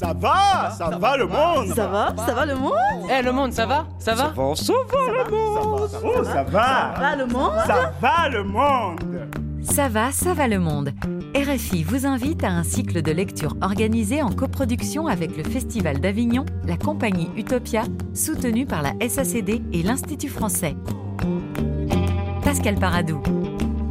Ça va? Ça va le monde? Ça va? Ça va le monde? Eh le monde, ça va? Ça va? Ça va le monde. Oh, ça va. Ça va le monde? Ça va le monde. Ça va, ça va le monde. RFI vous invite à un cycle de lecture organisé en coproduction avec le Festival d'Avignon, la compagnie Utopia, soutenue par la SACD et l'Institut français. Pascal Paradou.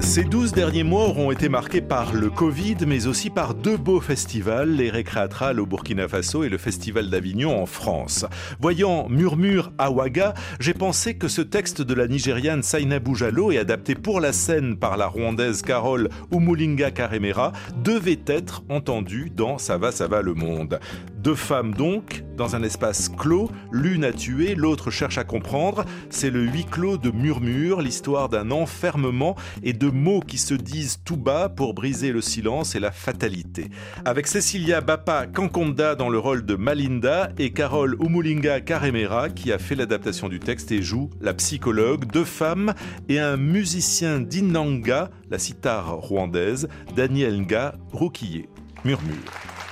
Ces 12 derniers mois auront été marqués par le Covid, mais aussi par deux beaux festivals, les Récréatrales au Burkina Faso et le Festival d'Avignon en France. Voyant Murmure à Ouaga, j'ai pensé que ce texte de la Nigériane Sainabou Jallo et adapté pour la scène par la Rwandaise Carole Umulinga Karemera devait être entendu dans Ça va, ça va le monde. Deux femmes donc, dans un espace clos, l'une a tué, l'autre cherche à comprendre. C'est le huis clos de Murmure, l'histoire d'un enfermement et de mots qui se disent tout bas pour briser le silence et la fatalité. Avec Cecilia Bapa Kankonda dans le rôle de Malinda et Carole Umulinga Karemera qui a fait l'adaptation du texte et joue la psychologue, deux femmes et un musicien d'Inanga, la sitar rwandaise, Daniel Nga Rouquillet. Murmure.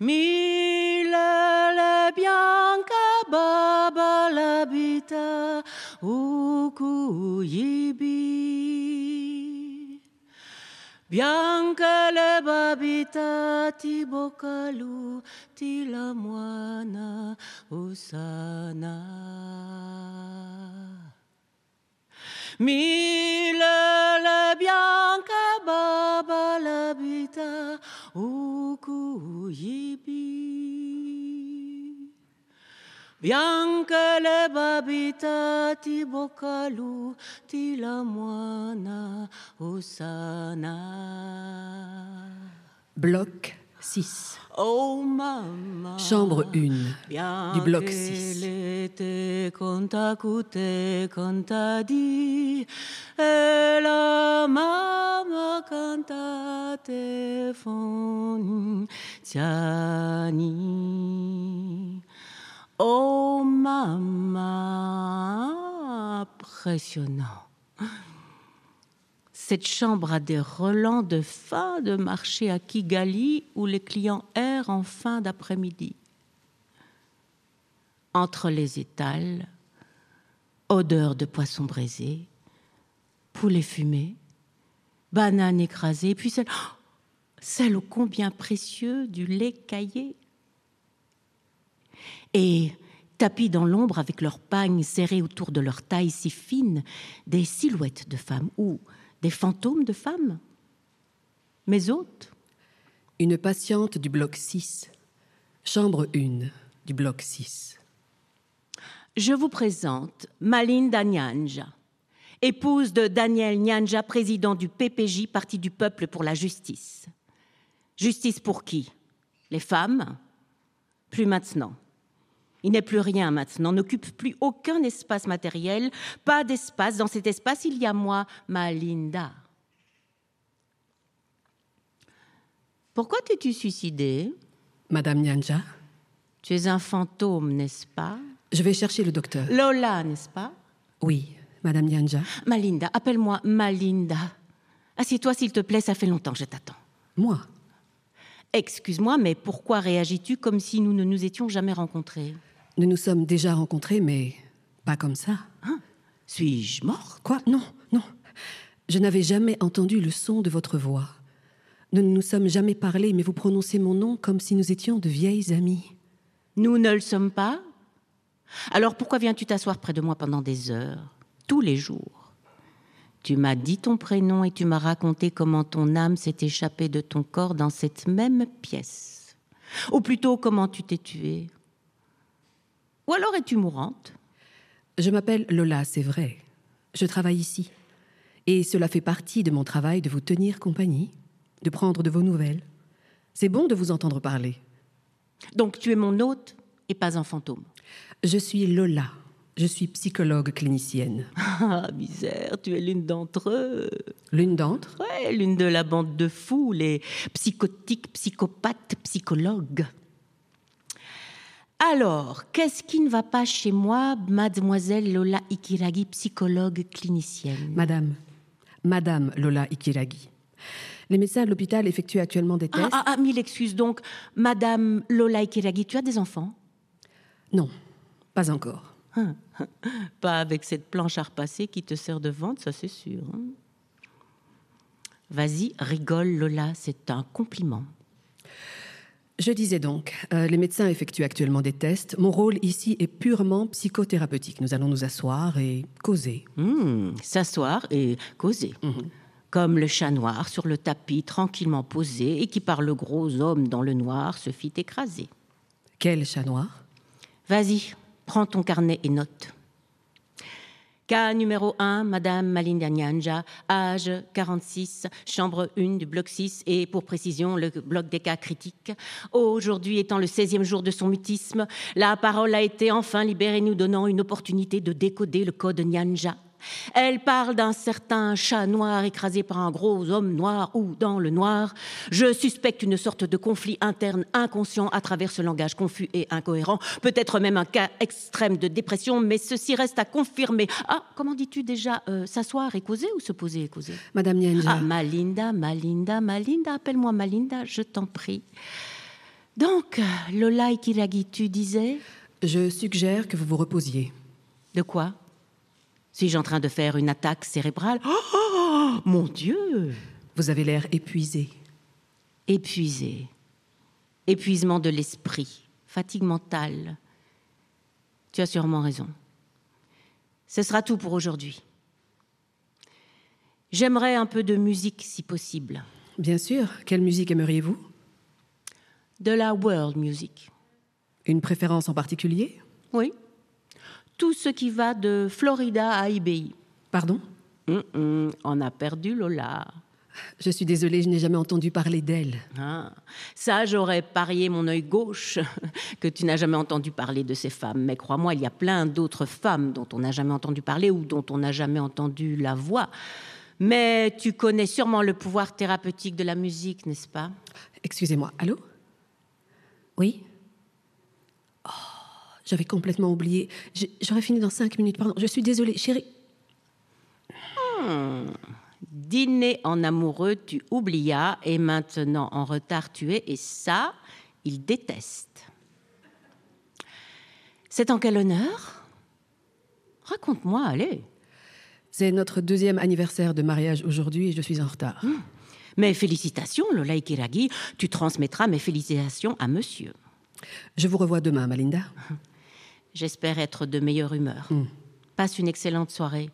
Milele bianca baba labita ukuyibi. Bianca le babita ti bokalu ti la moana usana Milele bianca baba ukuyibi Bianca le babita ti bokalu ti moana usana Bloc 6. Oh mama Chambre 1. Du bloc 6. Bianchele contakute contadi e la mama cantate fontiani. Oh maman, impressionnant. Cette chambre a des relents de fin de marché à Kigali où les clients errent en fin d'après-midi. Entre les étals, odeur de poisson braisé, poulet fumé, banane écrasée, puis celle, oh, celle ô combien précieux du lait caillé. Et tapis dans l'ombre avec leurs pagnes serrées autour de leur taille si fine, des silhouettes de femmes ou des fantômes de femmes Mes hôtes Une patiente du bloc 6. Chambre 1 du bloc 6. Je vous présente Malinda Nyanja, épouse de Daniel Nyanja, président du PPJ, Parti du Peuple pour la Justice. Justice pour qui? Les femmes? Plus maintenant. Il n'est plus rien maintenant, n'occupe plus aucun espace matériel, pas d'espace. Dans cet espace, il y a moi, Malinda. Pourquoi t'es-tu suicidée? Madame Nyanja, Tu es un fantôme, n'est-ce pas? Je vais chercher le docteur. Lola, n'est-ce pas? Oui, Madame Nyanja. Malinda, appelle-moi Malinda. Assieds-toi s'il te plaît, ça fait longtemps que je t'attends. Moi Excuse-moi, mais pourquoi réagis-tu comme si nous ne nous étions jamais rencontrés? Nous nous sommes déjà rencontrés, mais pas comme ça. Suis-je morte Quoi? Non, non. Je n'avais jamais entendu le son de votre voix. Nous ne nous sommes jamais parlé, mais vous prononcez mon nom comme si nous étions de vieilles amies. Nous ne le sommes pas? Alors pourquoi viens-tu t'asseoir près de moi pendant des heures, tous les jours? Tu m'as dit ton prénom et tu m'as raconté comment ton âme s'est échappée de ton corps dans cette même pièce. Ou plutôt comment tu t'es tuée? Ou alors es-tu mourante? Je m'appelle Lola, c'est vrai. Je travaille ici. Et cela fait partie de mon travail de vous tenir compagnie, de prendre de vos nouvelles. C'est bon de vous entendre parler. Donc tu es mon hôte et pas un fantôme. Je suis Lola. Je suis psychologue clinicienne. Ah, misère, tu es l'une d'entre eux. L'une d'entre? Ouais, l'une de la bande de fous, les psychotiques, psychopathes, psychologues. Alors, qu'est-ce qui ne va pas chez moi, mademoiselle Lola Ikiragi, psychologue clinicienne Madame, Madame Lola Ikiragi. Les médecins de l'hôpital effectuent actuellement des tests. Ah, ah, ah, mille excuses donc. Madame Lola Ikiragi, tu as des enfants? Non, pas encore. Pas avec cette planche à repasser qui te sert de vente, ça c'est sûr. hein. Vas-y, rigole Lola, c'est un compliment. Je disais donc, euh, les médecins effectuent actuellement des tests. Mon rôle ici est purement psychothérapeutique. Nous allons nous asseoir et causer. Hmm, S'asseoir et causer. Comme le chat noir sur le tapis tranquillement posé et qui par le gros homme dans le noir se fit écraser. Quel chat noir? Vas-y, prends ton carnet et note. Cas numéro 1, Madame Malinda Nyanja, âge 46, chambre 1 du bloc 6 et pour précision le bloc des cas critiques. Aujourd'hui étant le 16e jour de son mutisme, la parole a été enfin libérée nous donnant une opportunité de décoder le code Nyanja. Elle parle d'un certain chat noir écrasé par un gros homme noir ou dans le noir. Je suspecte une sorte de conflit interne inconscient à travers ce langage confus et incohérent. Peut-être même un cas extrême de dépression, mais ceci reste à confirmer. Ah, comment dis-tu déjà euh, S'asseoir et causer ou se poser et causer? Madame Nyanja, Ah, Malinda, Malinda, Malinda, appelle-moi Malinda, je t'en prie. Donc, Lola Ikiragi, tu disais? Je suggère que vous vous reposiez. De quoi? Suis-je en train de faire une attaque cérébrale? Oh, oh, oh, Mon Dieu Vous avez l'air épuisé. Épuisé. Épuisement de l'esprit. Fatigue mentale. Tu as sûrement raison. Ce sera tout pour aujourd'hui. J'aimerais un peu de musique si possible. Bien sûr, quelle musique aimeriez-vous? De la world music. Une préférence en particulier? Oui. Tout ce qui va de Florida à IBI. Pardon? On a perdu Lola. Je suis désolée, je n'ai jamais entendu parler d'elle. Ah, ça, j'aurais parié mon œil gauche que tu n'as jamais entendu parler de ces femmes. Mais crois-moi, il y a plein d'autres femmes dont on n'a jamais entendu parler ou dont on n'a jamais entendu la voix. Mais tu connais sûrement le pouvoir thérapeutique de la musique, n'est-ce pas? Excusez-moi, allô? Oui? J'avais complètement oublié. J'aurais fini dans cinq minutes, pardon. Je suis désolée, chérie. Dîner en amoureux, tu oublias, et maintenant en retard tu es, et ça, il déteste. C'est en quel honneur? Raconte-moi, allez. C'est notre deuxième anniversaire de mariage aujourd'hui et je suis en retard. Mes félicitations, Lola Ikiragi. Tu transmettras mes félicitations à monsieur. Je vous revois demain, Malinda. J'espère être de meilleure humeur. Passe une excellente soirée.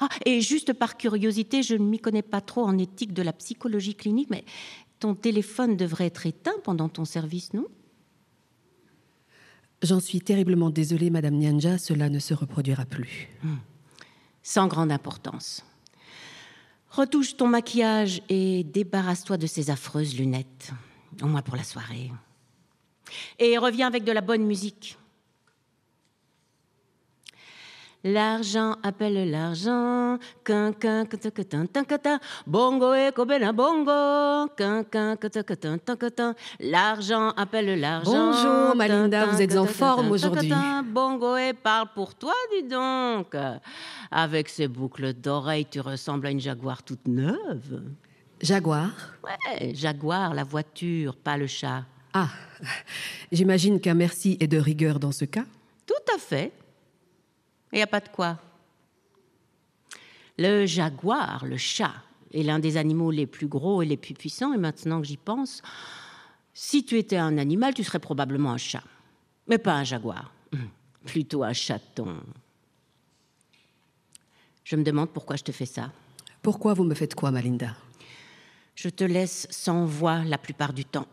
Ah, et juste par curiosité, je ne m'y connais pas trop en éthique de la psychologie clinique, mais ton téléphone devrait être éteint pendant ton service, non? J'en suis terriblement désolée, Madame Nyanja, cela ne se reproduira plus. Sans grande importance. Retouche ton maquillage et débarrasse-toi de ces affreuses lunettes, au moins pour la soirée. Et reviens avec de la bonne musique. L'argent appelle l'argent. Bongo et Kobena bongo. L'argent appelle l'argent. Bonjour Malinda, vous êtes en forme aujourd'hui. Bongo et parle pour toi, dis donc. Avec ces boucles d'oreilles, tu ressembles à une jaguar toute neuve. Jaguar Ouais, jaguar, la voiture, pas le chat. Ah, j'imagine qu'un merci est de rigueur dans ce cas. Tout à fait. Il n'y a pas de quoi. Le jaguar, le chat, est l'un des animaux les plus gros et les plus puissants. Et maintenant que j'y pense, si tu étais un animal, tu serais probablement un chat. Mais pas un jaguar. Plutôt un chaton. Je me demande pourquoi je te fais ça. Pourquoi vous me faites quoi, Malinda? Je te laisse sans voix la plupart du temps.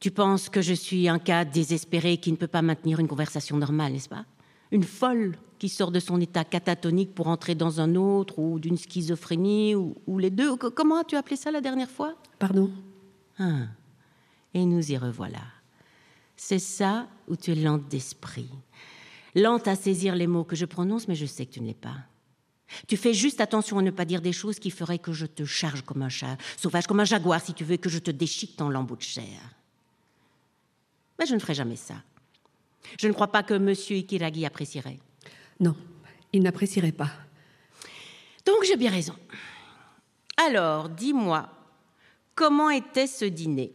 Tu penses que je suis un cas désespéré qui ne peut pas maintenir une conversation normale, n'est-ce pas? Une folle qui sort de son état catatonique pour entrer dans un autre, ou d'une schizophrénie, ou, ou les deux. Co- Comment as-tu appelé ça la dernière fois? Pardon? Ah. Et nous y revoilà. C'est ça où tu es lente d'esprit. Lente à saisir les mots que je prononce, mais je sais que tu ne l'es pas. Tu fais juste attention à ne pas dire des choses qui feraient que je te charge comme un chat, sauvage comme un jaguar, si tu veux, que je te déchique en lambeaux de chair. Mais je ne ferai jamais ça. Je ne crois pas que M. Ikiragi apprécierait. Non, il n'apprécierait pas. Donc j'ai bien raison. Alors, dis-moi, comment était ce dîner?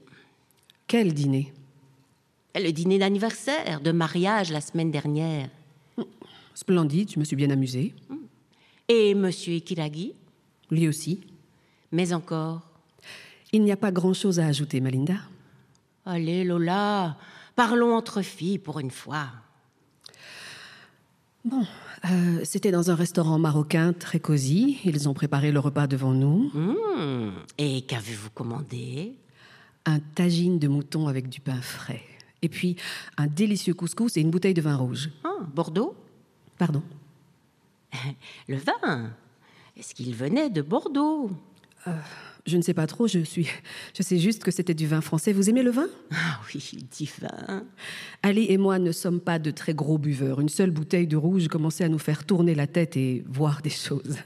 Quel dîner? Le dîner d'anniversaire, de mariage la semaine dernière. Splendide, je me suis bien amusée. Et M. Ikiragi? Lui aussi. Mais encore Il n'y a pas grand-chose à ajouter, Malinda. Allez, Lola, parlons entre filles pour une fois. Bon, euh, c'était dans un restaurant marocain très cosy. Ils ont préparé le repas devant nous. Hmm, Et qu'avez-vous commandé? Un tagine de mouton avec du pain frais. Et puis un délicieux couscous et une bouteille de vin rouge. Ah, Bordeaux? Pardon? Le vin? Est-ce qu'il venait de Bordeaux? Je ne sais pas trop, je suis. Je sais juste que c'était du vin français. Vous aimez le vin? Ah oui, divin. Ali et moi ne sommes pas de très gros buveurs. Une seule bouteille de rouge commençait à nous faire tourner la tête et voir des choses.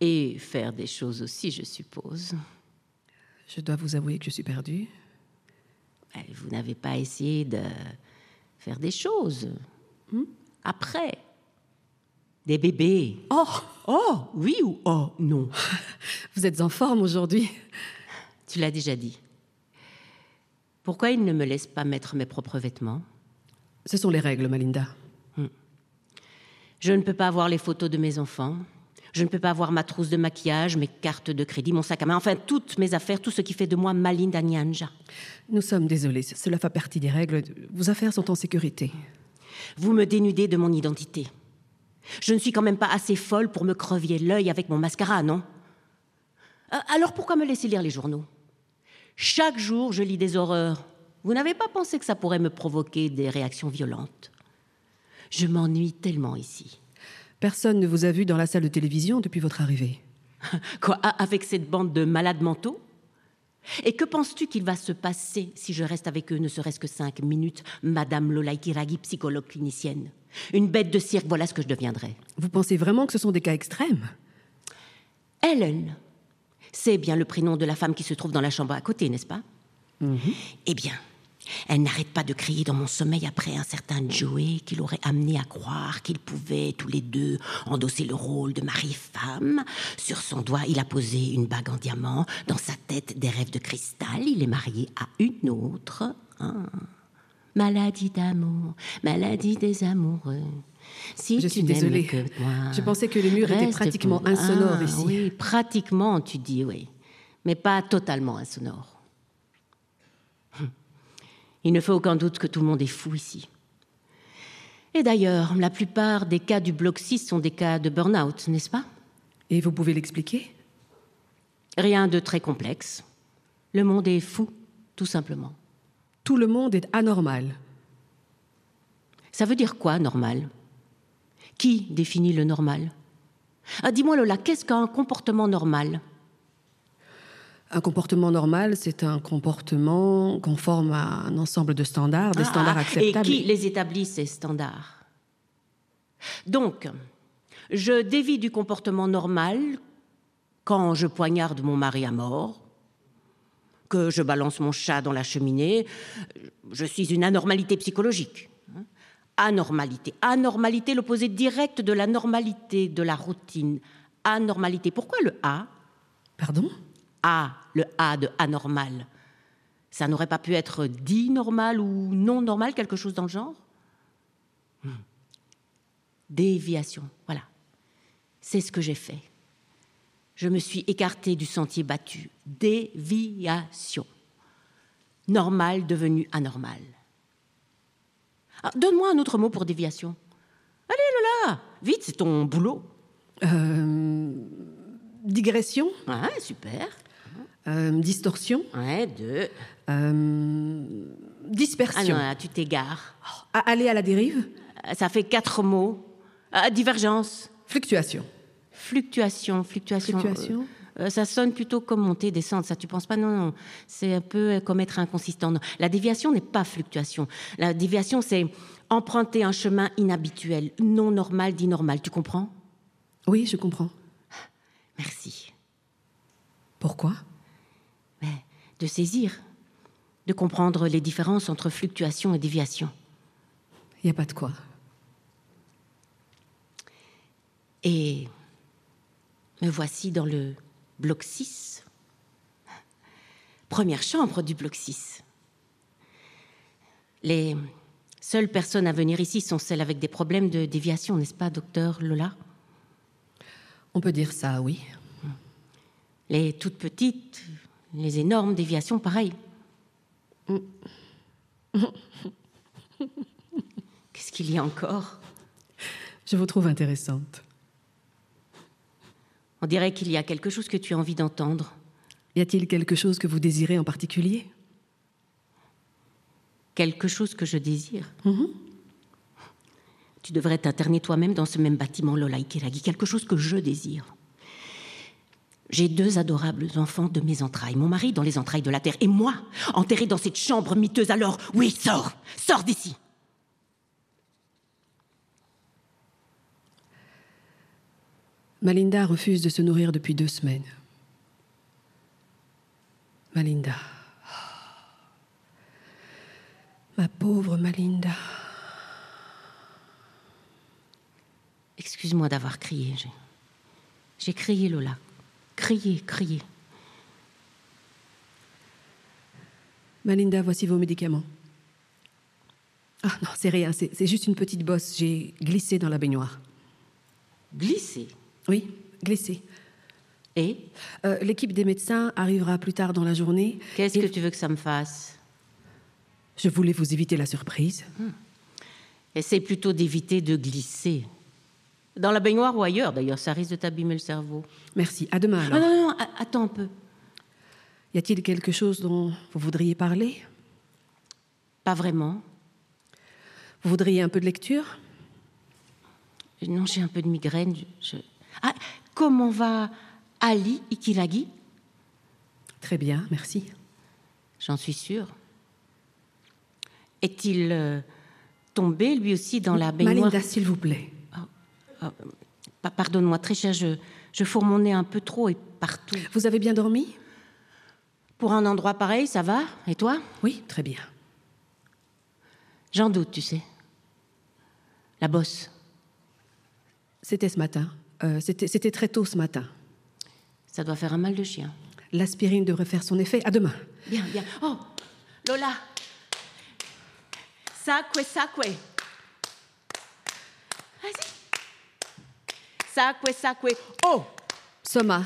Et faire des choses aussi, je suppose. Je dois vous avouer que je suis perdue. Vous n'avez pas essayé de faire des choses. hmm, Après. Des bébés. Oh Oh, oui ou oh, non? Vous êtes en forme aujourd'hui Tu l'as déjà dit. Pourquoi il ne me laisse pas mettre mes propres vêtements? Ce sont les règles, Malinda. Je ne peux pas voir les photos de mes enfants. Je ne peux pas voir ma trousse de maquillage, mes cartes de crédit, mon sac à main, enfin toutes mes affaires, tout ce qui fait de moi Malinda Nyanja. Nous sommes désolés, cela fait partie des règles. Vos affaires sont en sécurité. Vous me dénudez de mon identité. Je ne suis quand même pas assez folle pour me crevier l'œil avec mon mascara, non Euh, Alors pourquoi me laisser lire les journaux? Chaque jour, je lis des horreurs. Vous n'avez pas pensé que ça pourrait me provoquer des réactions violentes? Je m'ennuie tellement ici. Personne ne vous a vu dans la salle de télévision depuis votre arrivée. Quoi, avec cette bande de malades mentaux? Et que penses-tu qu'il va se passer si je reste avec eux ne serait-ce que cinq minutes, Madame Lola Ikiragi, psychologue clinicienne? Une bête de cirque, voilà ce que je deviendrai. Vous pensez vraiment que ce sont des cas extrêmes? Helen, c'est bien le prénom de la femme qui se trouve dans la chambre à côté, n'est-ce pas? Eh bien, elle n'arrête pas de crier dans mon sommeil après un certain Joey qui l'aurait amené à croire qu'ils pouvaient tous les deux endosser le rôle de mari-femme. Sur son doigt, il a posé une bague en diamant. Dans sa tête, des rêves de cristal. Il est marié à une autre. Ah. Maladie d'amour, maladie des amoureux. Si Je tu suis désolée. que moi, Je pensais que le mur était pratiquement pour- insonore Ah, ici. Oui, pratiquement, tu dis, oui. Mais pas totalement insonore. Il ne fait aucun doute que tout le monde est fou ici. Et d'ailleurs, la plupart des cas du bloc 6 sont des cas de burn-out, n'est-ce pas? Et vous pouvez l'expliquer? Rien de très complexe. Le monde est fou, tout simplement. Tout le monde est anormal. Ça veut dire quoi, normal? Qui définit le normal? Ah, Dis-moi, Lola, qu'est-ce qu'un comportement normal? Un comportement normal, c'est un comportement conforme à un ensemble de standards, des Ah, standards ah, acceptables. Et qui les établit, ces standards? Donc, je dévie du comportement normal quand je poignarde mon mari à mort, que je balance mon chat dans la cheminée. Je suis une anormalité psychologique. hein. Anormalité. Anormalité, l'opposé direct de la normalité, de la routine. Anormalité. Pourquoi le A? Pardon? A, le A de anormal. Ça n'aurait pas pu être dit normal ou non normal, quelque chose dans le genre? Hmm. Déviation, voilà. C'est ce que j'ai fait. Je me suis écartée du sentier battu. Déviation. Normal devenu anormal. Ah, Donne-moi un autre mot pour déviation. Allez, Lola, vite, c'est ton boulot. Euh, Digression? Ouais, super. Euh, Distorsion Ouais, deux. Euh, Ah Dispersion non, là, tu t'égares. A- Aller à la dérive Euh, Ça fait quatre mots. Ah, divergence. Fluctuation. Fluctuation, fluctuation. Fluctuation ça sonne plutôt comme monter, descendre. Ça, tu penses pas? Non, non. C'est un peu comme être inconsistant. Non. La déviation n'est pas fluctuation. La déviation, c'est emprunter un chemin inhabituel, non normal, dit normal. Tu comprends? Oui, je comprends. Merci. Pourquoi? De saisir, de comprendre les différences entre fluctuation et déviation. Il n'y a pas de quoi. Et me voici dans le bloc 6. Première chambre du bloc 6. Les seules personnes à venir ici sont celles avec des problèmes de déviation, n'est-ce pas, docteur Lola? On peut dire ça, oui. Les toutes petites, les énormes déviations, pareil. Qu'est-ce qu'il y a encore? Je vous trouve intéressante. On dirait qu'il y a quelque chose que tu as envie d'entendre. Y a-t-il quelque chose que vous désirez en particulier? Quelque chose que je désire? Tu devrais t'interner toi-même dans ce même bâtiment, Lola Ikiragi. Quelque chose que je désire. J'ai deux adorables enfants de mes entrailles. Mon mari dans les entrailles de la terre. Et moi, enterré dans cette chambre miteuse. Alors, oui, sors Sors d'ici Malinda refuse de se nourrir depuis deux semaines. Malinda. Ma pauvre Malinda. Excuse-moi d'avoir crié. J'ai... J'ai crié, Lola. Crié, crié. Malinda, voici vos médicaments. Ah non, c'est rien, c'est juste une petite bosse. J'ai glissé dans la baignoire. Glissé? Oui, glissé. Et? Euh, L'équipe des médecins arrivera plus tard dans la journée. qu'est-ce Et que tu veux que ça me fasse? Je voulais vous éviter la surprise. Essaye plutôt d'éviter de glisser. Dans la baignoire ou ailleurs, d'ailleurs, ça risque de t'abîmer le cerveau. Merci. À demain Ah alors. non, non, attends un peu. Y a-t-il quelque chose dont vous voudriez parler? Pas vraiment. Vous voudriez un peu de lecture? Non, j'ai un peu de migraine. je- Ah, comment va Ali Ikiragi Très bien, merci. J'en suis sûre. Est-il euh, tombé, lui aussi, dans la baignoire? Malinda, s'il vous plaît. Pa- Pardonne-moi, très cher, je, je fourre mon nez un peu trop et partout. Vous avez bien dormi? Pour un endroit pareil, ça va? Et toi? Oui, très bien. J'en doute, tu sais. La bosse. C'était ce matin. Euh, C'était c'était très tôt ce matin. Ça doit faire un mal de chien. L'aspirine devrait faire son effet. À demain. Bien, bien. Oh, Lola. Sacque, sacque. Oh, Soma.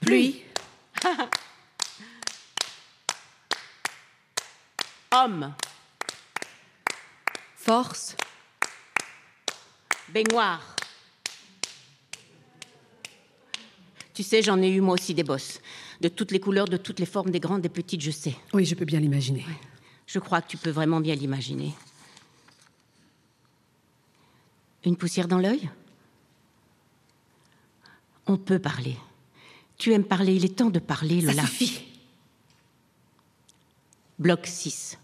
Pluie. homme. Force. Baignoire. Tu sais, j'en ai eu moi aussi des bosses. De toutes les couleurs, de toutes les formes, des grandes, des petites, je sais. Oui, je peux bien l'imaginer. Je crois que tu peux vraiment bien l'imaginer. Une poussière dans l'œil? On peut parler. Tu aimes parler, il est temps de parler, Ça Lola. suffit. Bloc 6.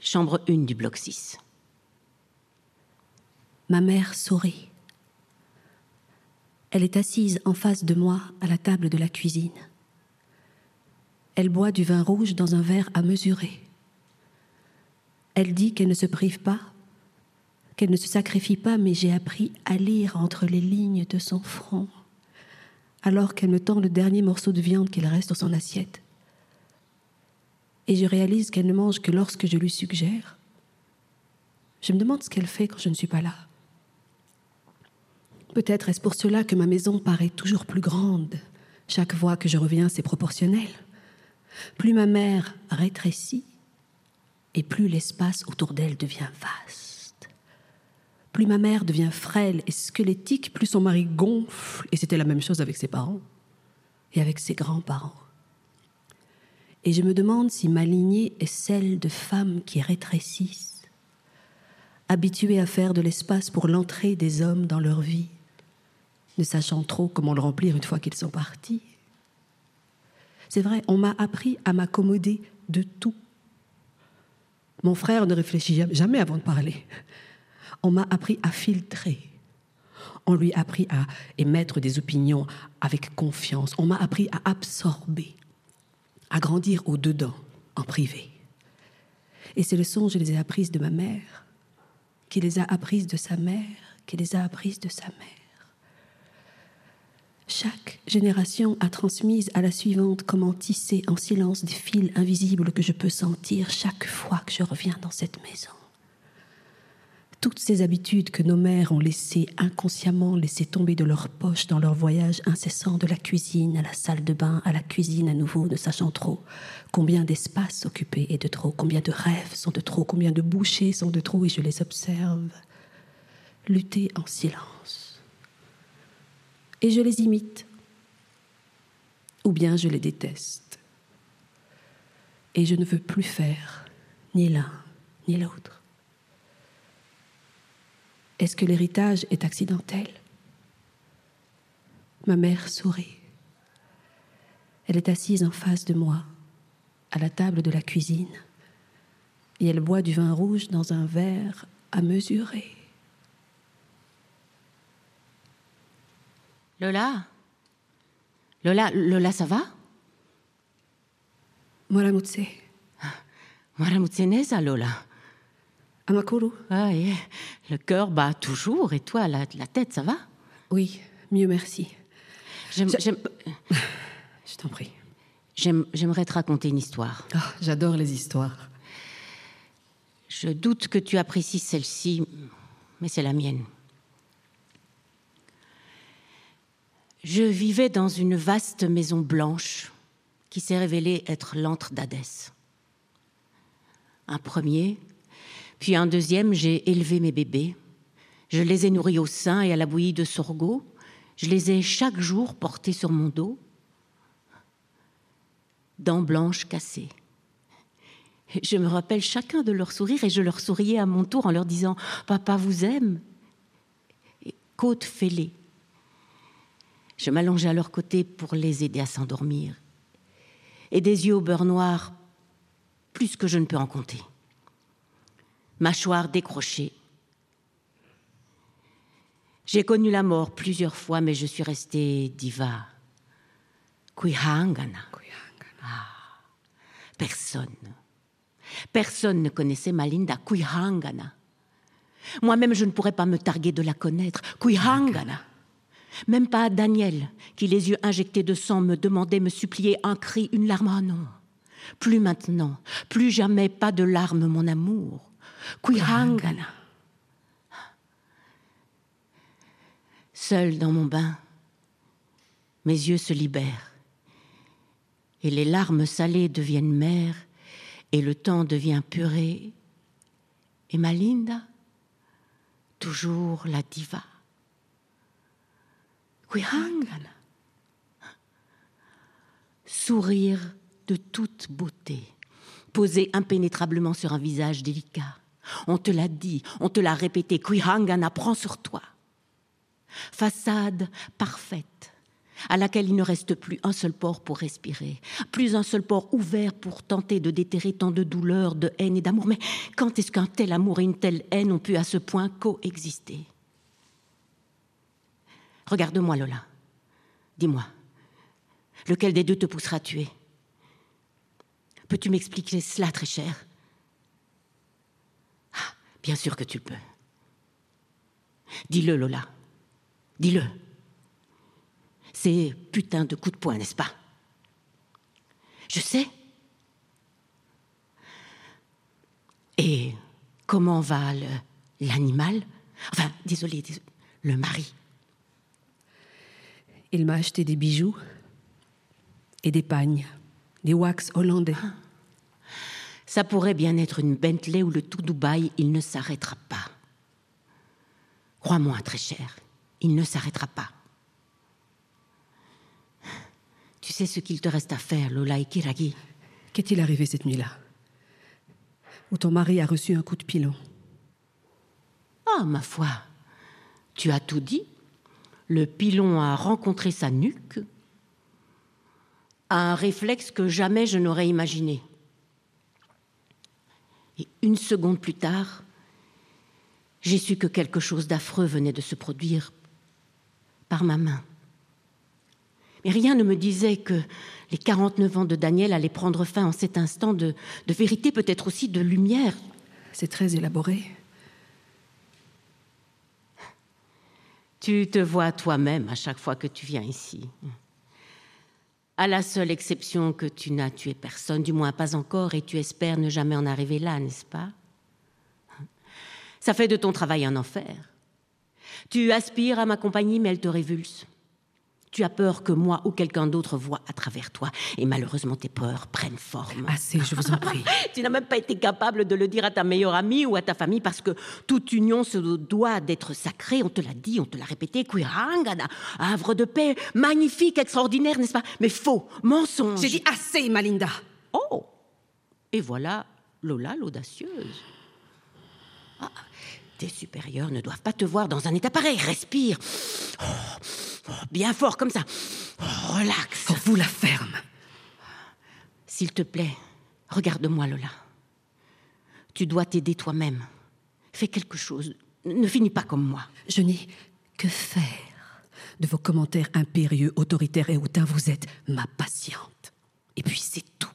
Chambre 1 du bloc 6. Ma mère sourit. Elle est assise en face de moi à la table de la cuisine. Elle boit du vin rouge dans un verre à mesurer. Elle dit qu'elle ne se prive pas, qu'elle ne se sacrifie pas, mais j'ai appris à lire entre les lignes de son front, alors qu'elle me tend le dernier morceau de viande qu'il reste dans son assiette. Et je réalise qu'elle ne mange que lorsque je lui suggère. Je me demande ce qu'elle fait quand je ne suis pas là. Peut-être est-ce pour cela que ma maison paraît toujours plus grande. Chaque fois que je reviens, c'est proportionnel. Plus ma mère rétrécit, et plus l'espace autour d'elle devient vaste. Plus ma mère devient frêle et squelettique, plus son mari gonfle, et c'était la même chose avec ses parents et avec ses grands-parents. Et je me demande si ma lignée est celle de femmes qui rétrécissent, habituées à faire de l'espace pour l'entrée des hommes dans leur vie, ne sachant trop comment le remplir une fois qu'ils sont partis. C'est vrai, on m'a appris à m'accommoder de tout. Mon frère ne réfléchit jam- jamais avant de parler. On m'a appris à filtrer. On lui a appris à émettre des opinions avec confiance. On m'a appris à absorber, à grandir au-dedans, en privé. Et ces leçons, je les ai apprises de ma mère, qui les a apprises de sa mère, qui les a apprises de sa mère. Chaque génération a transmis à la suivante comment tisser en silence des fils invisibles que je peux sentir chaque fois que je reviens dans cette maison. Toutes ces habitudes que nos mères ont laissées inconsciemment laisser tomber de leur poche dans leur voyage incessant de la cuisine à la salle de bain, à la cuisine à nouveau, ne sachant trop combien d'espace occupé est de trop, combien de rêves sont de trop, combien de bouchées sont de trop, et je les observe lutter en silence et je les imite, ou bien je les déteste. Et je ne veux plus faire ni l'un ni l'autre. Est-ce que l'héritage est accidentel? Ma mère sourit. Elle est assise en face de moi, à la table de la cuisine, et elle boit du vin rouge dans un verre à mesurer. Lola? Lola, Lola, ça va? Moramutse. Moramutse neza, Lola. Ah, le cœur bat toujours, et toi, la, la tête, ça va? Oui, mieux merci. J'aime... Je, je t'en prie. J'aimerais te raconter une histoire. Oh, J'adore les histoires. Je doute que tu apprécies celle-ci, mais c'est la mienne. Je vivais dans une vaste maison blanche qui s'est révélée être l'antre d'Hadès. Un premier, puis un deuxième, j'ai élevé mes bébés. Je les ai nourris au sein et à la bouillie de sorgho. Je les ai chaque jour portés sur mon dos. Dents blanches cassées. Je me rappelle chacun de leurs sourires et je leur souriais à mon tour en leur disant Papa vous aime. Côte fêlée. Je m'allongeais à leur côté pour les aider à s'endormir. Et des yeux au beurre noir, plus que je ne peux en compter. Mâchoire décrochée. J'ai connu la mort plusieurs fois, mais je suis restée diva. Kuihangana. Ah, personne. Personne ne connaissait Malinda Kuihangana. Moi-même, je ne pourrais pas me targuer de la connaître. Kuihangana. Même pas Daniel, qui les yeux injectés de sang me demandait, me suppliait un cri, une larme. Oh non, plus maintenant, plus jamais, pas de larmes, mon amour. Kuirangana. Seul dans mon bain, mes yeux se libèrent, et les larmes salées deviennent mères, et le temps devient purée, et ma Linda, toujours la diva. Sourire de toute beauté, posé impénétrablement sur un visage délicat. On te l'a dit, on te l'a répété, Kuihangana prend sur toi. Façade parfaite, à laquelle il ne reste plus un seul port pour respirer, plus un seul port ouvert pour tenter de déterrer tant de douleur, de haine et d'amour. Mais quand est-ce qu'un tel amour et une telle haine ont pu à ce point coexister? Regarde-moi, Lola. Dis-moi, lequel des deux te poussera à tuer? Peux-tu m'expliquer cela, très cher? Bien sûr que tu peux. Dis-le, Lola. Dis-le. C'est putain de coup de poing, n'est-ce pas? Je sais. Et comment va l'animal? Enfin, désolé, le mari. Il m'a acheté des bijoux et des pagnes, des wax hollandais. Ça pourrait bien être une Bentley ou le tout Dubaï, il ne s'arrêtera pas. Crois-moi, très cher, il ne s'arrêtera pas. Tu sais ce qu'il te reste à faire, Lola et Kiragi? Qu'est-il arrivé cette nuit-là? Où ton mari a reçu un coup de pilon? Ah, ma foi, tu as tout dit le pilon a rencontré sa nuque, un réflexe que jamais je n'aurais imaginé. Et une seconde plus tard, j'ai su que quelque chose d'affreux venait de se produire par ma main. Mais rien ne me disait que les 49 ans de Daniel allaient prendre fin en cet instant de, de vérité, peut-être aussi de lumière. C'est très élaboré. Tu te vois toi-même à chaque fois que tu viens ici. À la seule exception que tu n'as tué personne, du moins pas encore, et tu espères ne jamais en arriver là, n'est-ce pas? Ça fait de ton travail un enfer. Tu aspires à ma compagnie, mais elle te révulse. Tu as peur que moi ou quelqu'un d'autre voie à travers toi. Et malheureusement, tes peurs prennent forme. Assez, je vous en prie. tu n'as même pas été capable de le dire à ta meilleure amie ou à ta famille parce que toute union se doit d'être sacrée. On te l'a dit, on te l'a répété. Quirangada, havre de paix, magnifique, extraordinaire, n'est-ce pas? Mais faux, mensonge. J'ai dit assez, Malinda. Oh Et voilà Lola l'audacieuse. Ah, tes supérieurs ne doivent pas te voir dans un état pareil. Respire. Oh. Oh, bien fort comme ça. Oh, relax. Oh, vous la ferme. S'il te plaît, regarde-moi, Lola. Tu dois t'aider toi-même. Fais quelque chose. Ne finis pas comme moi. Je n'ai que faire de vos commentaires impérieux, autoritaires et hautains. Vous êtes ma patiente. Et puis c'est tout.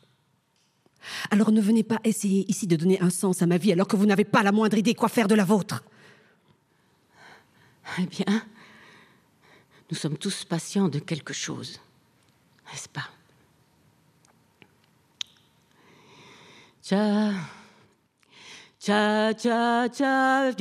Alors ne venez pas essayer ici de donner un sens à ma vie alors que vous n'avez pas la moindre idée quoi faire de la vôtre. Eh bien, nous sommes tous patients de quelque chose, n'est-ce pas? Cha, cha, cha, cha.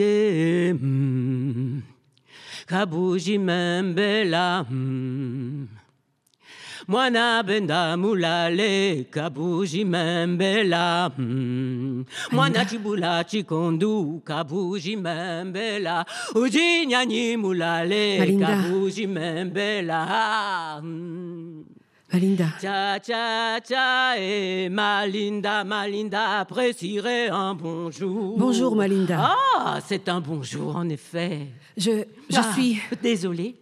Mwana benda mulale kabuji membela mm. Mwana chibula chikondu kabuji membela Uji nyani mulale Malinda. kabuji membela mm. Malinda. Cha cha cha et Malinda Malinda apprécierait un bonjour. Bonjour, Malinda. Ah, c'est un bonjour en effet. Je, je Ah, suis. Désolée.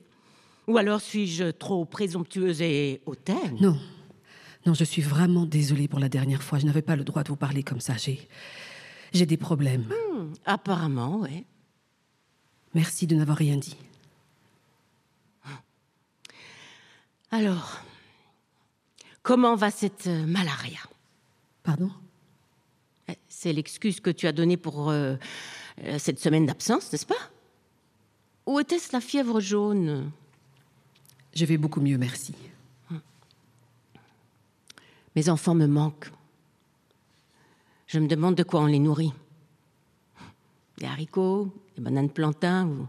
Ou alors suis-je trop présomptueuse et hautaine? Non. Non, je suis vraiment désolée pour la dernière fois. Je n'avais pas le droit de vous parler comme ça. J'ai. J'ai des problèmes. Hmm, Apparemment, oui. Merci de n'avoir rien dit. Alors, comment va cette euh, malaria? Pardon? Eh, C'est l'excuse que tu as donnée pour euh, euh, cette semaine d'absence, n'est-ce pas? Ou était-ce la fièvre jaune? Je vais beaucoup mieux, merci. Mes enfants me manquent. Je me demande de quoi on les nourrit. Des haricots, des bananes plantains ou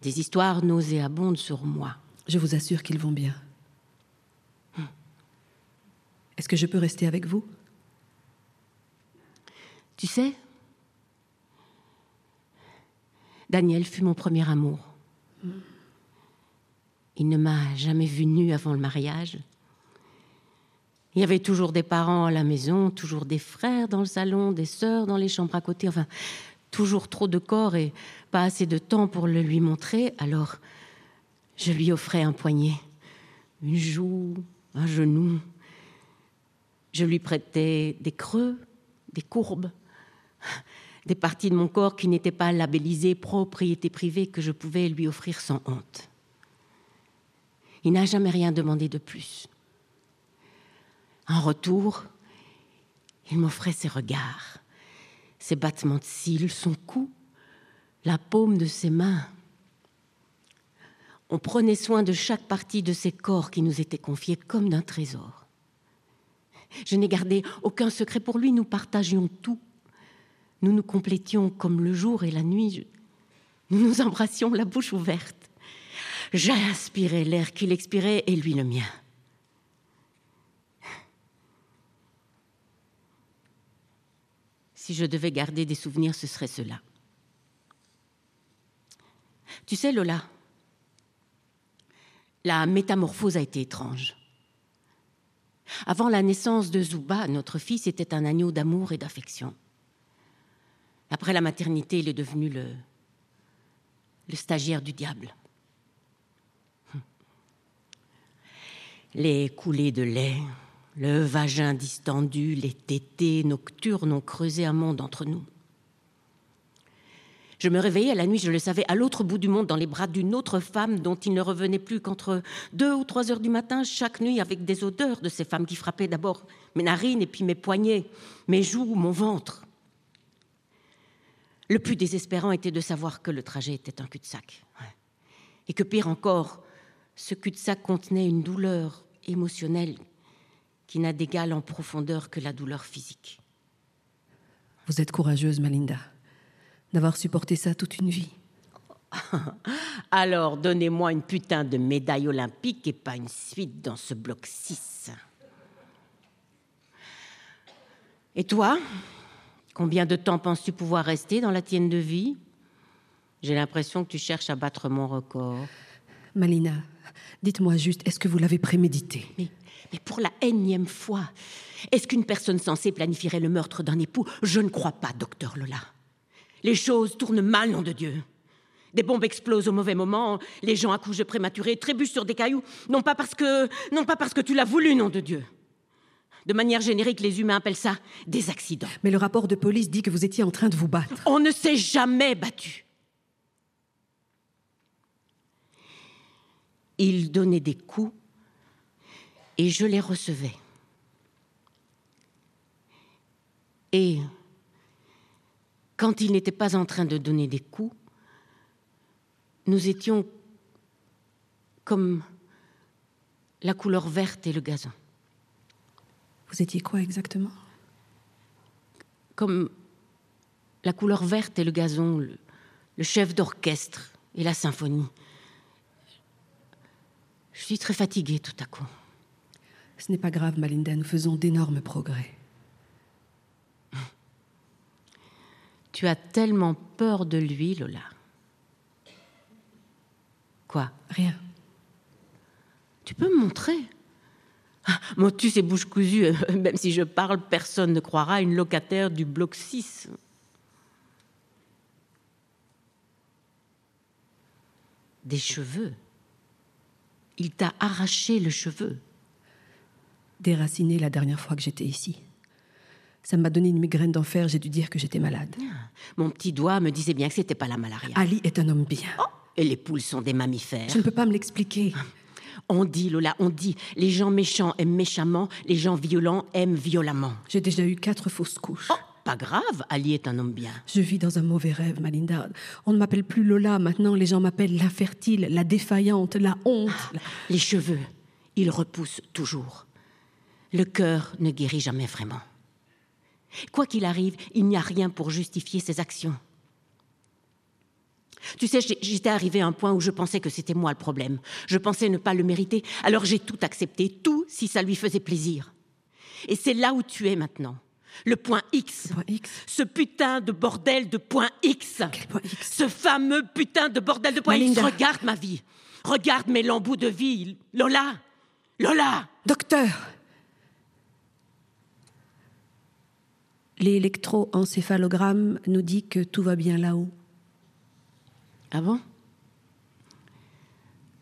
des histoires nauséabondes sur moi. Je vous assure qu'ils vont bien. Est-ce que je peux rester avec vous? Tu sais, Daniel fut mon premier amour. Il ne m'a jamais vue nue avant le mariage. Il y avait toujours des parents à la maison, toujours des frères dans le salon, des sœurs dans les chambres à côté, enfin, toujours trop de corps et pas assez de temps pour le lui montrer. Alors, je lui offrais un poignet, une joue, un genou. Je lui prêtais des creux, des courbes, des parties de mon corps qui n'étaient pas labellisées propriété privée que je pouvais lui offrir sans honte. Il n'a jamais rien demandé de plus. En retour, il m'offrait ses regards, ses battements de cils, son cou, la paume de ses mains. On prenait soin de chaque partie de ses corps qui nous était confiée comme d'un trésor. Je n'ai gardé aucun secret pour lui, nous partagions tout. Nous nous complétions comme le jour et la nuit. Nous nous embrassions la bouche ouverte. J'inspirais l'air qu'il expirait et lui le mien. Si je devais garder des souvenirs, ce serait cela. Tu sais, Lola, la métamorphose a été étrange. Avant la naissance de Zuba, notre fils était un agneau d'amour et d'affection. Après la maternité, il est devenu le, le stagiaire du diable. Les coulées de lait, le vagin distendu, les tétés nocturnes ont creusé un monde entre nous. Je me réveillais la nuit, je le savais, à l'autre bout du monde, dans les bras d'une autre femme dont il ne revenait plus qu'entre deux ou trois heures du matin, chaque nuit, avec des odeurs de ces femmes qui frappaient d'abord mes narines et puis mes poignets, mes joues, mon ventre. Le plus désespérant était de savoir que le trajet était un cul-de-sac. Et que pire encore, ce cul-de-sac contenait une douleur émotionnelle qui n'a d'égal en profondeur que la douleur physique. Vous êtes courageuse, Malinda d'avoir supporté ça toute une vie. Alors, donnez-moi une putain de médaille olympique et pas une suite dans ce bloc 6. Et toi Combien de temps penses-tu pouvoir rester dans la tienne de vie? J'ai l'impression que tu cherches à battre mon record. Malina, dites-moi juste, est-ce que vous l'avez prémédité mais, mais pour la énième fois, est-ce qu'une personne censée planifierait le meurtre d'un époux? Je ne crois pas, docteur Lola. Les choses tournent mal, nom de Dieu. Des bombes explosent au mauvais moment, les gens accouchent de prématurés, trébuchent sur des cailloux, non pas parce que, non pas parce que tu l'as voulu, nom de Dieu. De manière générique, les humains appellent ça des accidents. Mais le rapport de police dit que vous étiez en train de vous battre. On ne s'est jamais battu. Il donnait des coups et je les recevais. Et quand il n'était pas en train de donner des coups, nous étions comme la couleur verte et le gazon. Vous étiez quoi exactement? Comme la couleur verte et le gazon, le, le chef d'orchestre et la symphonie. Je suis très fatiguée tout à coup. Ce n'est pas grave, Malinda, nous faisons d'énormes progrès. Tu as tellement peur de lui, Lola. Quoi? Rien. Tu peux me montrer? Ah, Motus et bouche cousue, euh, même si je parle, personne ne croira une locataire du bloc 6. Des cheveux. Il t'a arraché le cheveu. Déraciné la dernière fois que j'étais ici. Ça m'a donné une migraine d'enfer, j'ai dû dire que j'étais malade. Ah, mon petit doigt me disait bien que c'était pas la malaria. Ali est un homme bien. Oh, et les poules sont des mammifères. Je ne peux pas me l'expliquer. On dit, Lola, on dit, les gens méchants aiment méchamment, les gens violents aiment violemment. J'ai déjà eu quatre fausses couches. Oh, pas grave, Ali est un homme bien. Je vis dans un mauvais rêve, Malinda. On ne m'appelle plus Lola, maintenant les gens m'appellent l'infertile, la défaillante, la honte. Ah, les cheveux, ils repoussent toujours. Le cœur ne guérit jamais vraiment. Quoi qu'il arrive, il n'y a rien pour justifier ses actions. Tu sais, j'étais arrivé à un point où je pensais que c'était moi le problème. Je pensais ne pas le mériter, alors j'ai tout accepté, tout si ça lui faisait plaisir. Et c'est là où tu es maintenant. Le point X. point X. Ce putain de bordel de point X. Quel point X? Ce fameux putain de bordel de point X. Regarde ma vie. Regarde mes lambeaux de vie. Lola. Lola. Docteur. L'électroencéphalogramme nous dit que tout va bien là-haut. Ah bon?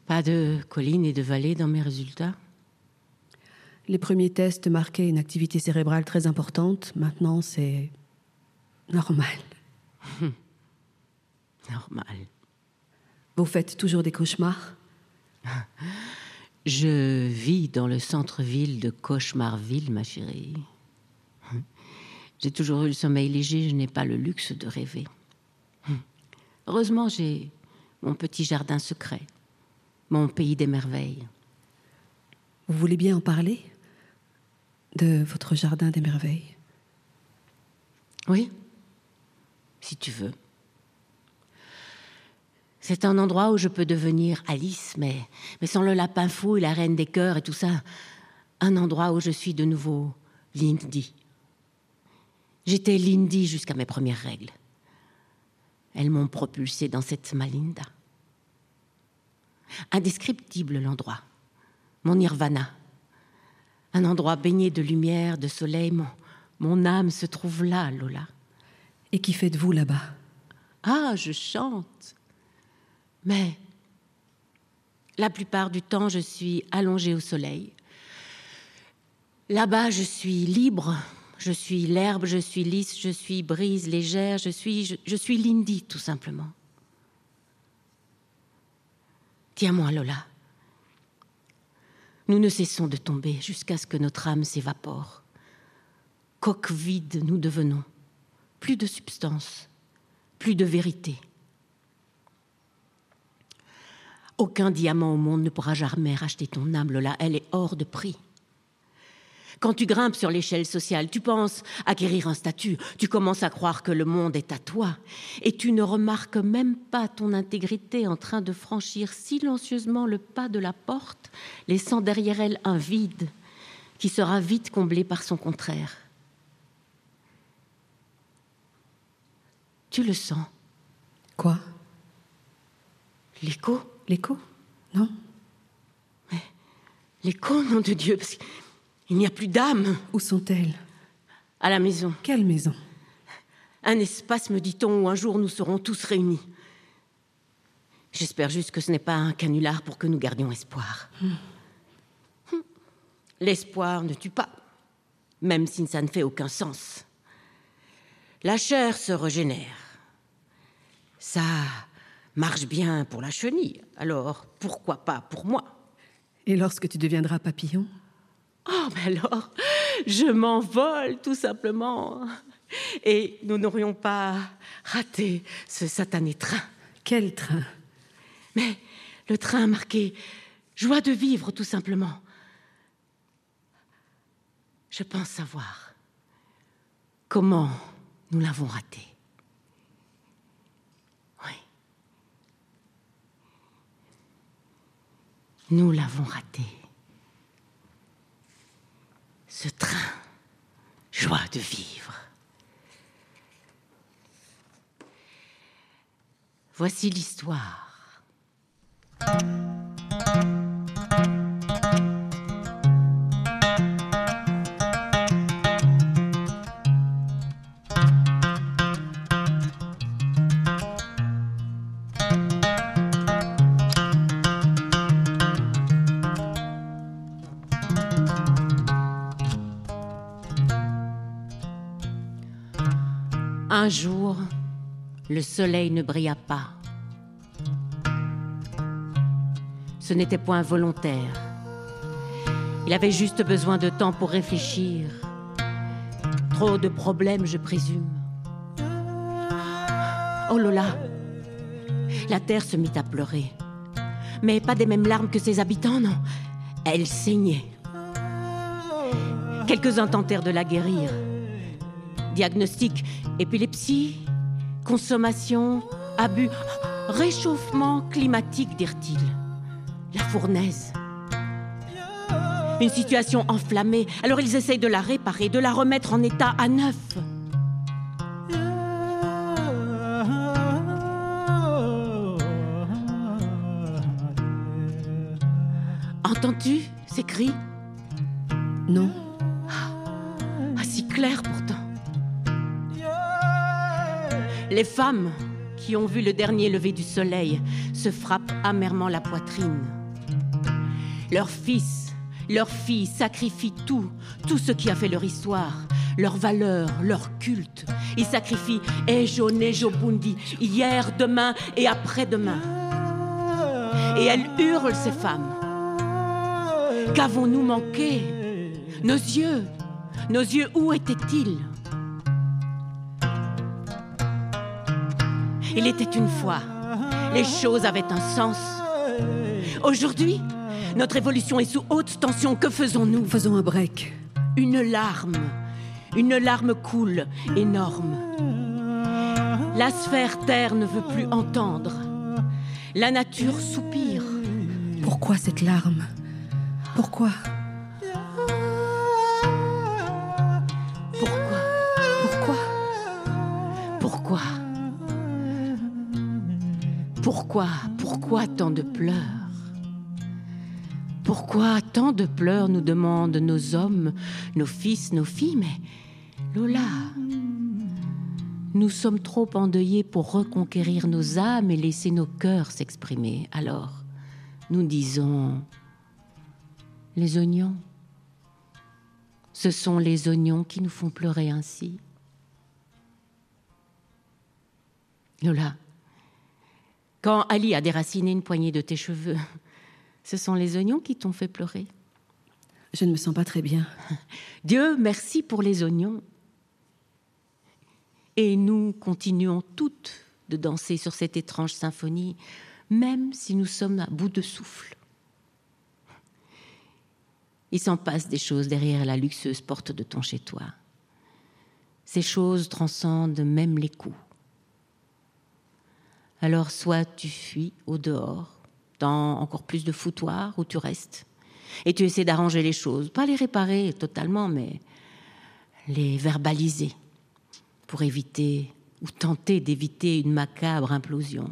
Pas de collines et de vallées dans mes résultats? Les premiers tests marquaient une activité cérébrale très importante. Maintenant, c'est normal. normal. Vous faites toujours des cauchemars? Je vis dans le centre-ville de Cauchemarville, ma chérie. J'ai toujours eu le sommeil léger, je n'ai pas le luxe de rêver. Heureusement, j'ai mon petit jardin secret, mon pays des merveilles. Vous voulez bien en parler? De votre jardin des merveilles Oui, si tu veux. C'est un endroit où je peux devenir Alice, mais, mais sans le lapin fou et la reine des cœurs et tout ça. Un endroit où je suis de nouveau Lindy. J'étais Lindy jusqu'à mes premières règles. Elles m'ont propulsé dans cette Malinda. Indescriptible l'endroit, mon nirvana. Un endroit baigné de lumière, de soleil. Mon, mon âme se trouve là, Lola. Et qui faites-vous là-bas? Ah, je chante. Mais la plupart du temps, je suis allongée au soleil. Là-bas, je suis libre, Je suis l'herbe, je suis lisse, je suis brise légère, je suis, je, je suis Lindy, tout simplement. Tiens-moi, Lola. Nous ne cessons de tomber jusqu'à ce que notre âme s'évapore. Coque vide, nous devenons. Plus de substance, plus de vérité. Aucun diamant au monde ne pourra jamais racheter ton âme, Lola. Elle est hors de prix. Quand tu grimpes sur l'échelle sociale, tu penses acquérir un statut, tu commences à croire que le monde est à toi, et tu ne remarques même pas ton intégrité en train de franchir silencieusement le pas de la porte, laissant derrière elle un vide qui sera vite comblé par son contraire. Tu le sens. Quoi? L'écho? L'écho? Non? L'écho, nom de Dieu, parce qu'il n'y a plus d'âme. Où sont-elles? À la maison. Quelle maison? Un espace, me dit-on, où un jour nous serons tous réunis. J'espère juste que ce n'est pas un canular pour que nous gardions espoir. Hmm. L'espoir ne tue pas, même si ça ne fait aucun sens. La chair se régénère. Ça marche bien pour la chenille, alors pourquoi pas pour moi? Et lorsque tu deviendras papillon? Oh, mais alors, je m'envole tout simplement. Et nous n'aurions pas raté ce satané train. Quel train? Mais le train marqué joie de vivre tout simplement. Je pense savoir comment nous l'avons raté. Oui. Nous l'avons raté. Ce train, joie de vivre. Voici l'histoire. Un jour, le soleil ne brilla pas. Ce n'était point volontaire. Il avait juste besoin de temps pour réfléchir. Trop de problèmes, je présume. Oh Lola, la terre se mit à pleurer. Mais pas des mêmes larmes que ses habitants, non. Elle saignait. Quelques-uns tentèrent de la guérir. Diagnostic épilepsie, consommation, abus, réchauffement climatique, dirent-ils. La fournaise. Une situation enflammée. Alors ils essayent de la réparer, de la remettre en état à neuf. Entends-tu ces cris? Les femmes qui ont vu le dernier lever du soleil se frappent amèrement la poitrine. Leurs fils, leurs filles sacrifient tout, tout ce qui a fait leur histoire, leur valeur, leur culte. Ils sacrifient Ejo, Nejo, Bundi, hier, demain et après-demain. Et elles hurlent, ces femmes. Qu'avons-nous manqué? Nos yeux, nos yeux, où étaient-ils? Il était une fois. Les choses avaient un sens. Aujourd'hui, notre évolution est sous haute tension. Que faisons-nous? Faisons un break. Une larme. Une larme coule, énorme. La sphère Terre ne veut plus entendre. La nature soupire. Pourquoi cette larme? Pourquoi? Pourquoi Pourquoi Pourquoi tant de pleurs? Pourquoi tant de pleurs nous demandent nos hommes, nos fils, nos filles? Mais Lola, nous sommes trop endeuillés pour reconquérir nos âmes et laisser nos cœurs s'exprimer. Alors, nous disons les oignons. Ce sont les oignons qui nous font pleurer ainsi. Lola, quand Ali a déraciné une poignée de tes cheveux, ce sont les oignons qui t'ont fait pleurer. Je ne me sens pas très bien. Dieu merci pour les oignons. Et nous continuons toutes de danser sur cette étrange symphonie, même si nous sommes à bout de souffle. Il s'en passe des choses derrière la luxueuse porte de ton chez-toi. Ces choses transcendent même les coups. Alors soit tu fuis au dehors, dans encore plus de foutoirs où tu restes, et tu essaies d'arranger les choses, pas les réparer totalement, mais les verbaliser pour éviter ou tenter d'éviter une macabre implosion.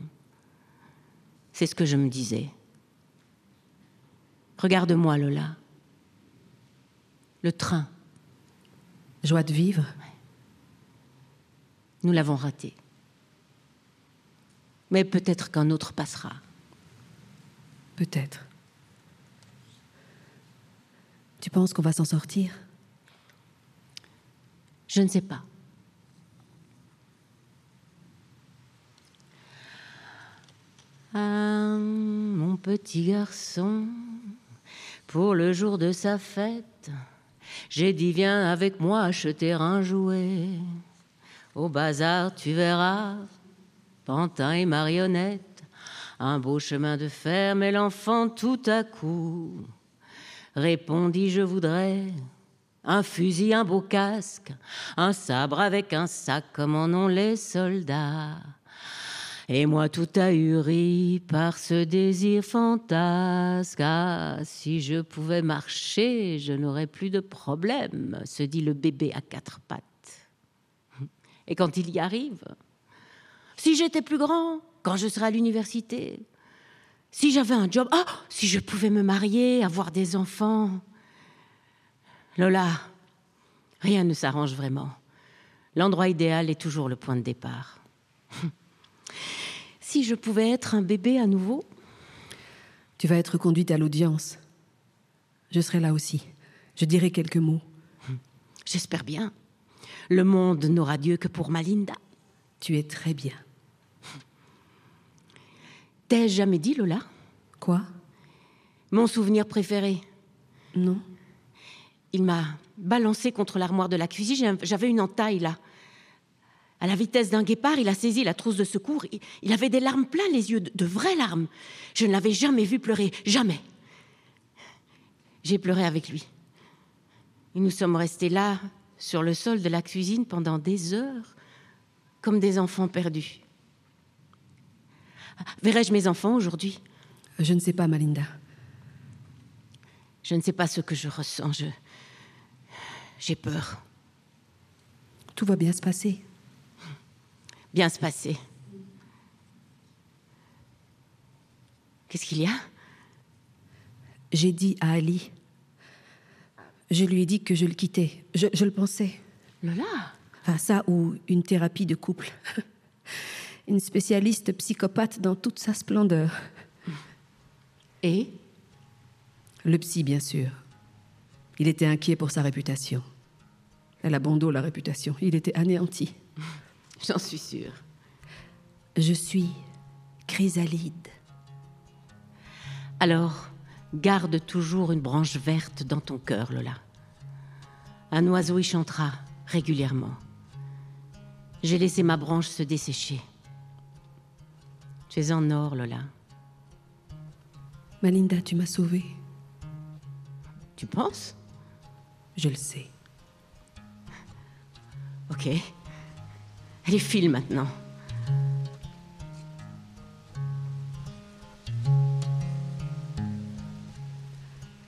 C'est ce que je me disais. Regarde-moi, Lola. Le train. Joie de vivre. Nous l'avons raté. Mais peut-être qu'un autre passera. Peut-être. Tu penses qu'on va s'en sortir? Je ne sais pas. Ah, mon petit garçon, pour le jour de sa fête, j'ai dit viens avec moi acheter un jouet. Au bazar, tu verras, pantin et marionnette, un beau chemin de fer, mais l'enfant tout à coup répondit je voudrais un fusil, un beau casque, un sabre avec un sac comme en ont les soldats. Et moi tout ahuri par ce désir fantasque. Ah, si je pouvais marcher, je n'aurais plus de problème, se dit le bébé à quatre pattes. Et quand il y arrive, si j'étais plus grand, quand je serais à l'université, si j'avais un job, ah, si je pouvais me marier, avoir des enfants. Lola, rien ne s'arrange vraiment. L'endroit idéal est toujours le point de départ. si je pouvais être un bébé à nouveau Tu vas être conduite à l'audience. Je serai là aussi. Je dirai quelques mots. J'espère bien. Le monde n'aura Dieu que pour Malinda. Tu es très bien. T'ai-je jamais dit, Lola? Quoi? Mon souvenir préféré. Non. Il m'a balancé contre l'armoire de la cuisine. J'avais une entaille là. À la vitesse d'un guépard, il a saisi la trousse de secours. Il avait des larmes plein les yeux, de vraies larmes. Je ne l'avais jamais vu pleurer, jamais. J'ai pleuré avec lui. Et nous sommes restés là, sur le sol de la cuisine, pendant des heures, comme des enfants perdus. Verrai-je mes enfants aujourd'hui? Je ne sais pas, Malinda. Je ne sais pas ce que je ressens. Je. J'ai peur. Tout va bien se passer. Bien se passer. Qu'est-ce qu'il y a? J'ai dit à Ali. Je lui ai dit que je le quittais. Je, je le pensais. Lola? Enfin, ça ou une thérapie de couple. Une spécialiste psychopathe dans toute sa splendeur. Et Le psy, bien sûr. Il était inquiet pour sa réputation. Elle a bon dos, la réputation. Il était anéanti. J'en suis sûre. Je suis chrysalide. Alors, garde toujours une branche verte dans ton cœur, Lola. Un oiseau y chantera régulièrement. J'ai laissé ma branche se dessécher. Tu es en or, Lola. Malinda, tu m'as sauvée. Tu penses? Je le sais. Ok. Allez, file maintenant.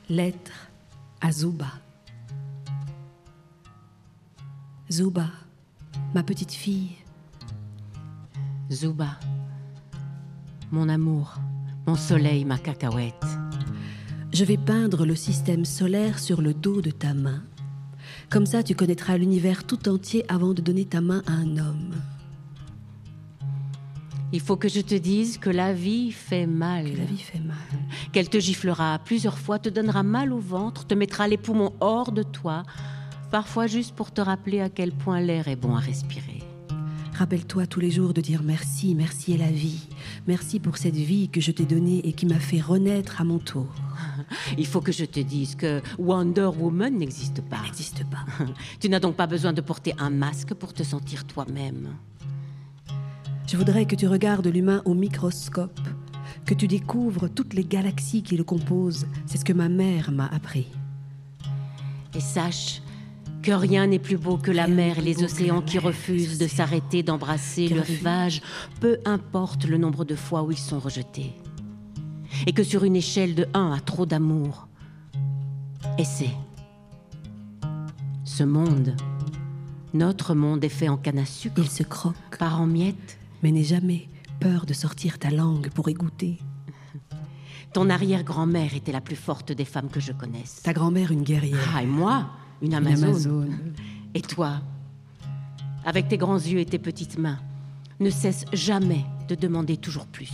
Lettre à Zuba. Zuba, ma petite fille. Zuba, mon amour, mon soleil, ma cacahuète. Je vais peindre le système solaire sur le dos de ta main. Comme ça, tu connaîtras l'univers tout entier avant de donner ta main à un homme. Il faut que je te dise que la vie fait mal. Que la vie fait mal. Qu'elle te giflera plusieurs fois, te donnera mal au ventre, te mettra les poumons hors de toi, Parfois juste pour te rappeler à quel point l'air est bon à respirer. Rappelle-toi tous les jours de dire merci, merci à la vie. Merci pour cette vie que je t'ai donnée et qui m'a fait renaître à mon tour. Il faut que je te dise que Wonder Woman n'existe pas. N'existe pas. Tu n'as donc pas besoin de porter un masque pour te sentir toi-même. Je voudrais que tu regardes l'humain au microscope, que tu découvres toutes les galaxies qui le composent. C'est ce que ma mère m'a appris. Et sache que rien n'est plus beau que la mer et les océans qui refusent de s'arrêter d'embrasser le rivage, peu importe le nombre de fois où ils sont rejetés. Et que sur une échelle de 1 à trop d'amour, essaie. Ce monde, notre monde est fait en canne à sucre. Il se croque. Par en miettes. Mais n'aie jamais peur de sortir ta langue pour égoutter. Ton arrière-grand-mère était la plus forte des femmes que je connaisse. Ta grand-mère, une guerrière. Ah, et moi, une Amazone. Et toi, avec tes grands yeux et tes petites mains, ne cesse jamais de demander toujours plus.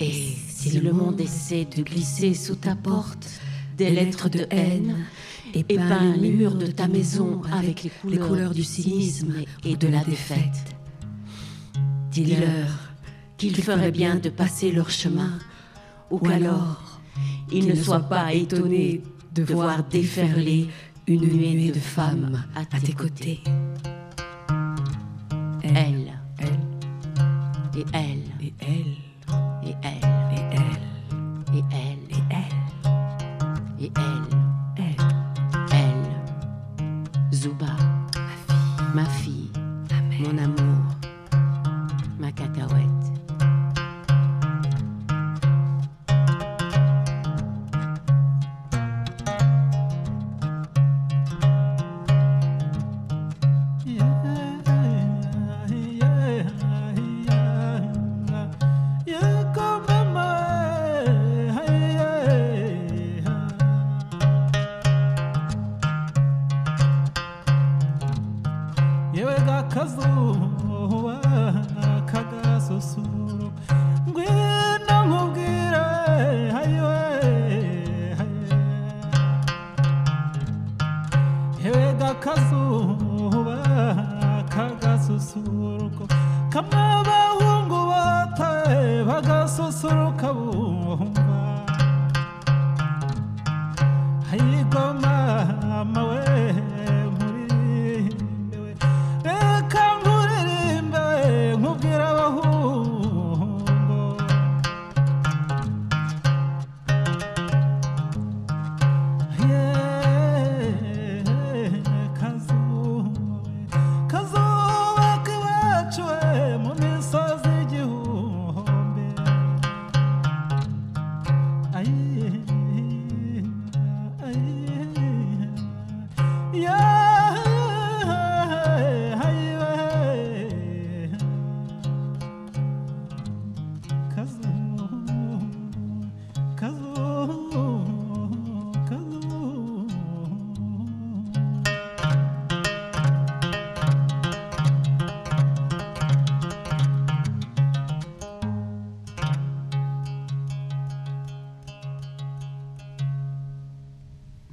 Et si, le monde essaie de glisser sous ta porte des lettres de haine, et peint les murs de ta maison avec les couleurs, du cynisme et de la défaite, dis-leur qu'ils feraient bien de passer leur chemin, ou qu'alors ils ne soient pas étonnés de voir déferler une nuée de femmes à tes côtés. Elle, elle, et elle, et elle, et elle, et elle, et elle, et elle, et elle, elle, elle, Zuba, ma fille, mon amour, ma cacahuète.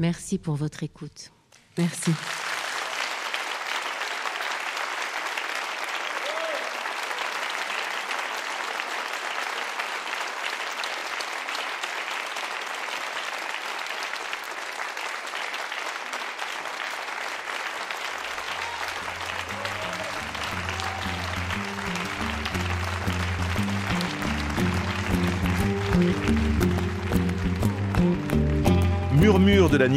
Merci pour votre écoute. Merci.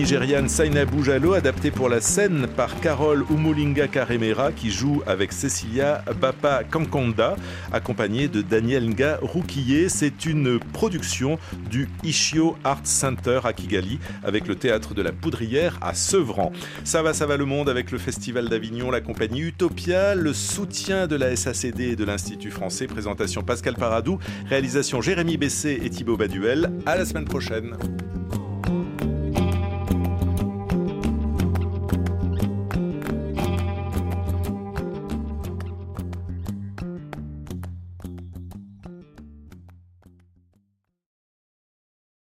Nigériane Sainabou Jalo, adapté pour la scène par Carole Umulinga Karemera, qui joue avec Cecilia Bapa Kankonda, accompagnée de Daniel Nga Roukiye. C'est une production du Ishio Art Center à Kigali, avec le théâtre de la Poudrière à Sevran. Ça va, ça va le monde avec le Festival d'Avignon, la compagnie Utopia, le soutien de la SACD et de l'Institut français. Présentation Pascal Paradou, réalisation Jérémy Bessé et Thibaut Baduel. À la semaine prochaine.